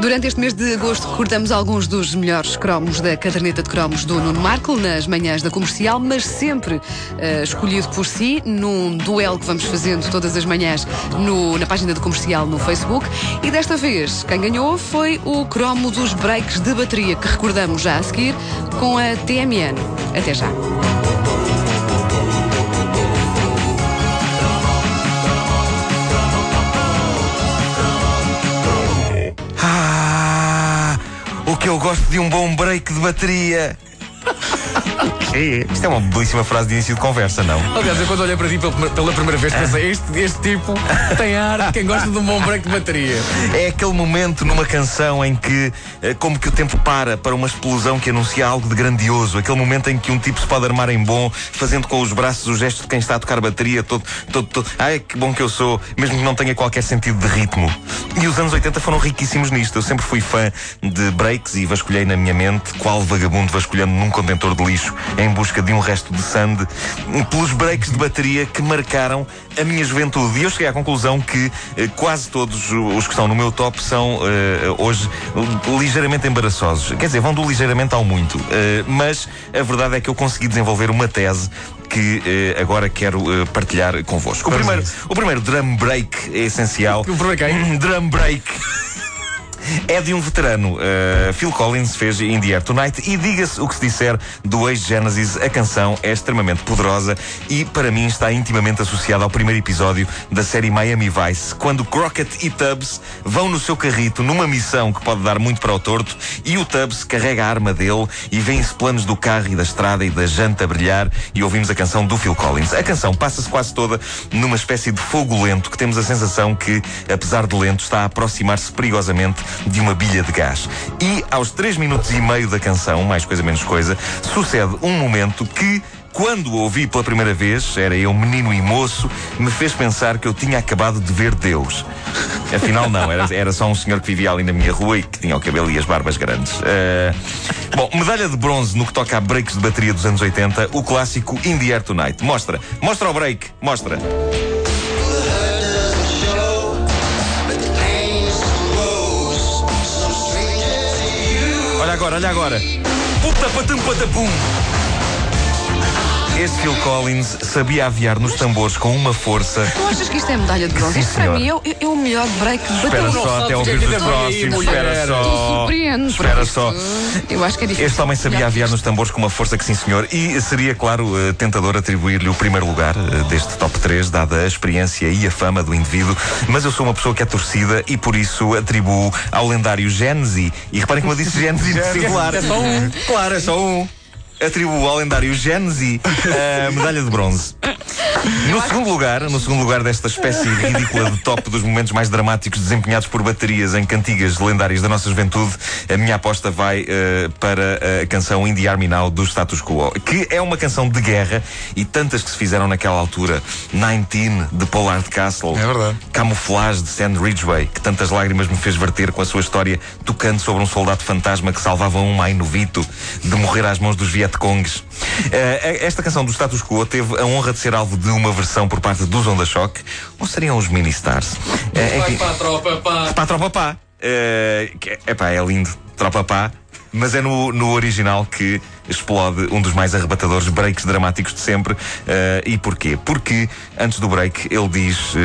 Durante este mês de agosto recordamos alguns dos melhores cromos da caderneta de cromos do Nuno Marco nas manhãs da comercial, mas sempre uh, escolhido por si, num duelo que vamos fazendo todas as manhãs no, na página da comercial no Facebook. E desta vez, quem ganhou foi o cromo dos breaks de bateria, que recordamos já a seguir com a TMN. Até já. Que eu gosto de um bom break de bateria. É, isto é uma belíssima frase de início de conversa, não? Aliás, eu quando olhei para ti pela, pela primeira vez pensei, este, este tipo tem ar de quem gosta de um bom break de bateria. É aquele momento numa canção em que, eh, como que o tempo para para uma explosão que anuncia algo de grandioso. Aquele momento em que um tipo se pode armar em bom, fazendo com os braços o gesto de quem está a tocar bateria, todo, todo, todo. Ai, que bom que eu sou, mesmo que não tenha qualquer sentido de ritmo. E os anos 80 foram riquíssimos nisto. Eu sempre fui fã de breaks e vasculhei na minha mente qual vagabundo vasculhando num contentor de lixo em busca de um resto de sand pelos breaks de bateria que marcaram a minha juventude. E eu cheguei à conclusão que eh, quase todos os que estão no meu top são eh, hoje ligeiramente embaraçosos. Quer dizer, vão do ligeiramente ao muito. Eh, mas a verdade é que eu consegui desenvolver uma tese que eh, agora quero eh, partilhar convosco. O primeiro, o primeiro drum break é essencial. O primeiro quem? Drum break é de um veterano. Uh, Phil Collins fez In the Air Tonight e diga-se o que se disser do ex-Genesis, a canção é extremamente poderosa e para mim está intimamente associada ao primeiro episódio da série Miami Vice, quando Crockett e Tubbs vão no seu carrito numa missão que pode dar muito para o torto e o Tubbs carrega a arma dele e vêem-se planos do carro e da estrada e da janta a brilhar e ouvimos a canção do Phil Collins. A canção passa-se quase toda numa espécie de fogo lento que temos a sensação que, apesar de lento, está a aproximar-se perigosamente de uma bilha de gás. E aos 3 minutos e meio da canção, mais coisa menos coisa, sucede um momento que quando o ouvi pela primeira vez, era eu menino e moço, me fez pensar que eu tinha acabado de ver Deus. Afinal, não, era, era só um senhor que vivia ali na minha rua e que tinha o cabelo e as barbas grandes. Uh, bom, medalha de bronze no que toca a breaks de bateria dos anos 80, o clássico In the Air Tonight. Mostra, mostra o break, mostra. Olha agora, olha agora. Puta patum patapum. Este Phil Collins sabia aviar nos tambores com uma força. Tu achas que isto é medalha de bronze? Isto para mim é, é, o melhor break de Espera só até ouvir os próximos. Espera só. Espera só. Eu acho que é difícil. Este homem sabia aviar nos tambores com uma força que sim, senhor. E seria, claro, eh, tentador atribuir-lhe o primeiro lugar eh, deste top 3, dada a experiência e a fama do indivíduo. Mas eu sou uma pessoa que é torcida e por isso atribuo ao lendário Genesi. E reparem como eu disse Genesi no singular. É só um. Claro, é só um atribuo ao lendário Genesi a medalha de bronze. No segundo lugar, no segundo lugar desta espécie ridícula de top dos momentos mais dramáticos desempenhados por baterias em cantigas lendárias da nossa juventude, a minha aposta vai uh, para a canção Indie Army Now do Status Quo, que é uma canção de guerra e tantas que se fizeram naquela altura. 19 de Pollard Castle, é verdade. Camouflage de Sand Ridgeway, que tantas lágrimas me fez verter com a sua história tocando sobre um soldado fantasma que salvava um mai novito de morrer às mãos dos Vietcongs. Uh, esta canção do Status Quo teve a honra de ser alvo de uma versão por parte dos Onda Shock, ou seriam os Mini Stars? É, enfim, para a tropa pá. Para a tropa pá. É, epá, é lindo. Tropa pá. Mas é no, no original que explode um dos mais arrebatadores breaks dramáticos de sempre. Uh, e porquê? Porque antes do break ele diz uh,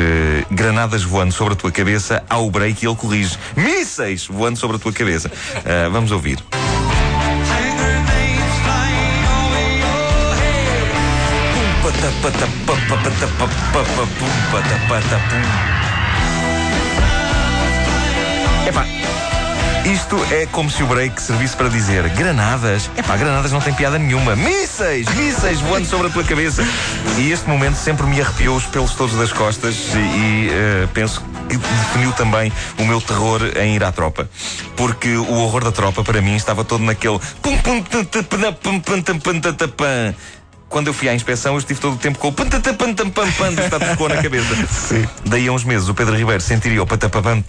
granadas voando sobre a tua cabeça, ao break e ele corrige mísseis voando sobre a tua cabeça. Uh, vamos ouvir. Epá, isto é como se o break servisse para dizer granadas. Epá, granadas não tem piada nenhuma. Mísseis, mísseis voando sobre a tua cabeça. E este momento sempre me arrepiou os pelos todos das costas e, e uh, penso que definiu também o meu terror em ir à tropa. Porque o horror da tropa, para mim, estava todo naquele quando eu fui à inspeção, eu estive todo o tempo com o pantatapantampam do status quo na cabeça. Sim. Daí a uns meses o Pedro Ribeiro sentiria o patapapam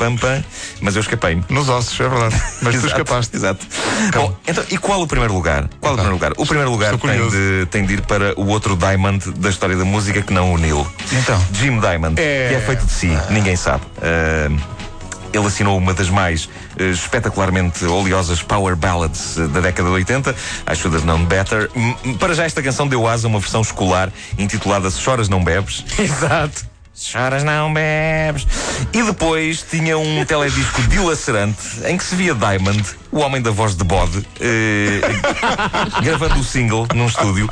mas eu escapei-me. Nos ossos, é verdade. Mas tu escapaste. Exato. Bom, então, e qual o primeiro lugar? Qual o primeiro lugar? O primeiro lugar tem de, tem de ir para o outro Diamond da história da música que não o Neil. Então. Jim Diamond. É... Que é feito de si, ninguém sabe. Uh, Ele assinou uma das mais uh, espetacularmente oleosas power ballads uh, da década de 80, I Should Have Known Better. Para já esta canção deu asa a uma versão escolar intitulada Se Choras Não Bebes. Exato. Choras não bebes. E depois tinha um teledisco dilacerante em que se via Diamond, o homem da voz de bode, eh, gravando o single num estúdio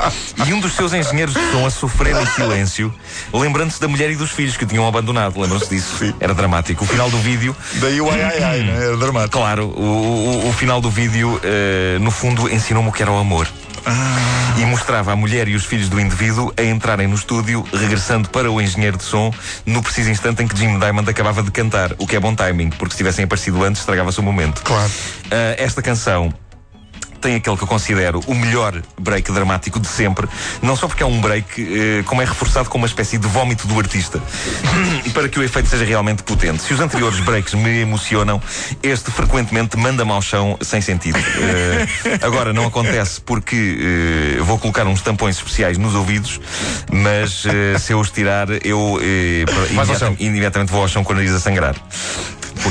e um dos seus engenheiros de som a sofrer em silêncio, lembrando-se da mulher e dos filhos que o tinham abandonado. Lembram-se disso? Sim. Era dramático. O final do vídeo. Daí o ai ai ai, né? Era dramático. Claro, o, o, o final do vídeo, eh, no fundo, ensinou-me o que era o amor. Ah. E mostrava a mulher e os filhos do indivíduo a entrarem no estúdio, regressando para o engenheiro de som, no preciso instante em que Jim Diamond acabava de cantar. O que é bom timing, porque se tivessem aparecido antes, estragava-se o momento. Claro. Uh, esta canção tem aquele que eu considero o melhor break dramático de sempre, não só porque é um break, eh, como é reforçado com uma espécie de vómito do artista, para que o efeito seja realmente potente. Se os anteriores breaks me emocionam, este frequentemente manda-me ao chão sem sentido. Eh, agora, não acontece porque eh, vou colocar uns tampões especiais nos ouvidos, mas se eu os tirar, eu eh, Vais ao chão. imediata- imediatamente vou ao chão com o nariz a sangrar.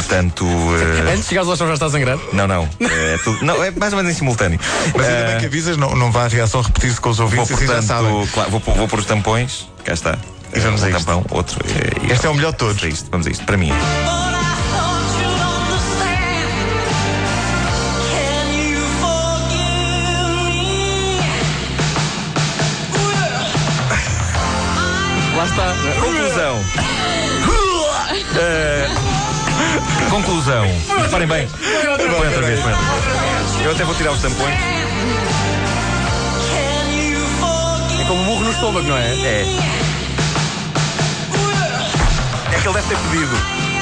Portanto. eh, Antes de chegares ao chão já está a sangrar. não, não. É, tudo- não, é mais ou menos em simultâneo. Mas ainda bem Eh, que avisas, não, não vai a reação repetir-se com os vou, ouvintes, assim já sabem. portanto, claro, vou, pôr- vou pôr os tampões. Cá está. E vamos um a isto. tampão, outro. eh, e Este é o melhor de todos. Vamos a isto, vamos a isto. Para mim. Lá está. Conclusão. Conclusão. Reparem bem. Põe outra vez, põe outra vez. Eu até vou tirar os tampões. É como um burro no estômago, não é? É. É que ele deve ter pedido.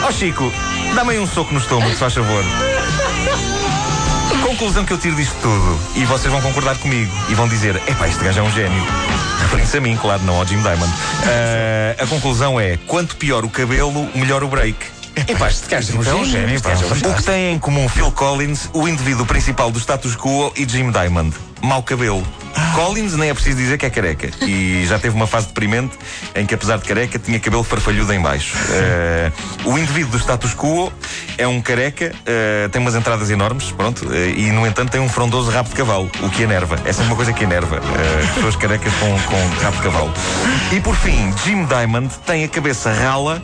Ó Chico, dá-me aí um soco no estômago, se faz favor. Conclusão que eu tiro disto tudo, e vocês vão concordar comigo, e vão dizer: epá, este gajo é um gênio. Referindo-se a mim, claro, não ao Jim Diamond. Ah, a conclusão é: quanto pior o cabelo, melhor o break. Epá, este gajo é um gênio. pá. O que tem em comum Phil Collins, o indivíduo principal do status quo, e Jim Diamond? Mau cabelo. Collins nem é preciso dizer que é careca. E já teve uma fase deprimente em que, apesar de careca, tinha cabelo farfalhudo em baixo. Eh, o indivíduo do status quo é um careca, eh, tem umas entradas enormes, pronto, eh, e no entanto tem um frondoso rabo de cavalo, o que enerva. Essa é uma coisa que enerva. pessoas carecas com, com rabo de cavalo. E por fim, Jim Diamond tem a cabeça rala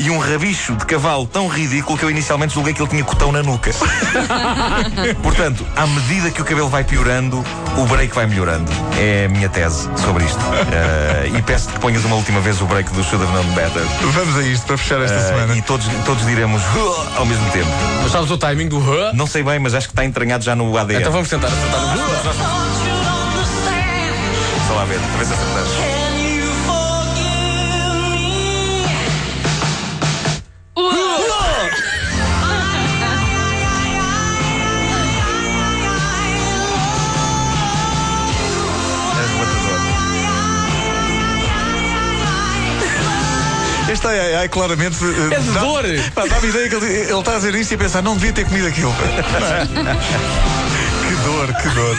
e um rabicho de cavalo tão ridículo que eu inicialmente julguei que ele tinha cotão na nuca. Portanto, à medida que o cabelo vai piorando, o break vai melhorando. É a minha tese sobre isto. Eh, e peço que ponhas uma última vez o break do Should Have Known Better. Vamos a isto para fechar esta Eh, semana. e todos, todos diremos ao mesmo tempo. Mas sabes o timing do? Não sei bem, mas acho que está entranhado já no ADN. Então vamos tentar acertar? Deixa lá ver, a ver se acertamos. Este ai ai ai claramente. eh, É de dá- dor. Dá-me ideia que ele, ele está a dizer isto e a pensar, não devia ter comido aquilo. que dor, que dor.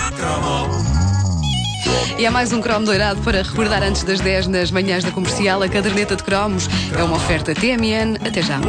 E há mais um cromo doirado para recordar antes das 10 nas manhãs da comercial. A caderneta de cromos é uma oferta TMN. Até já.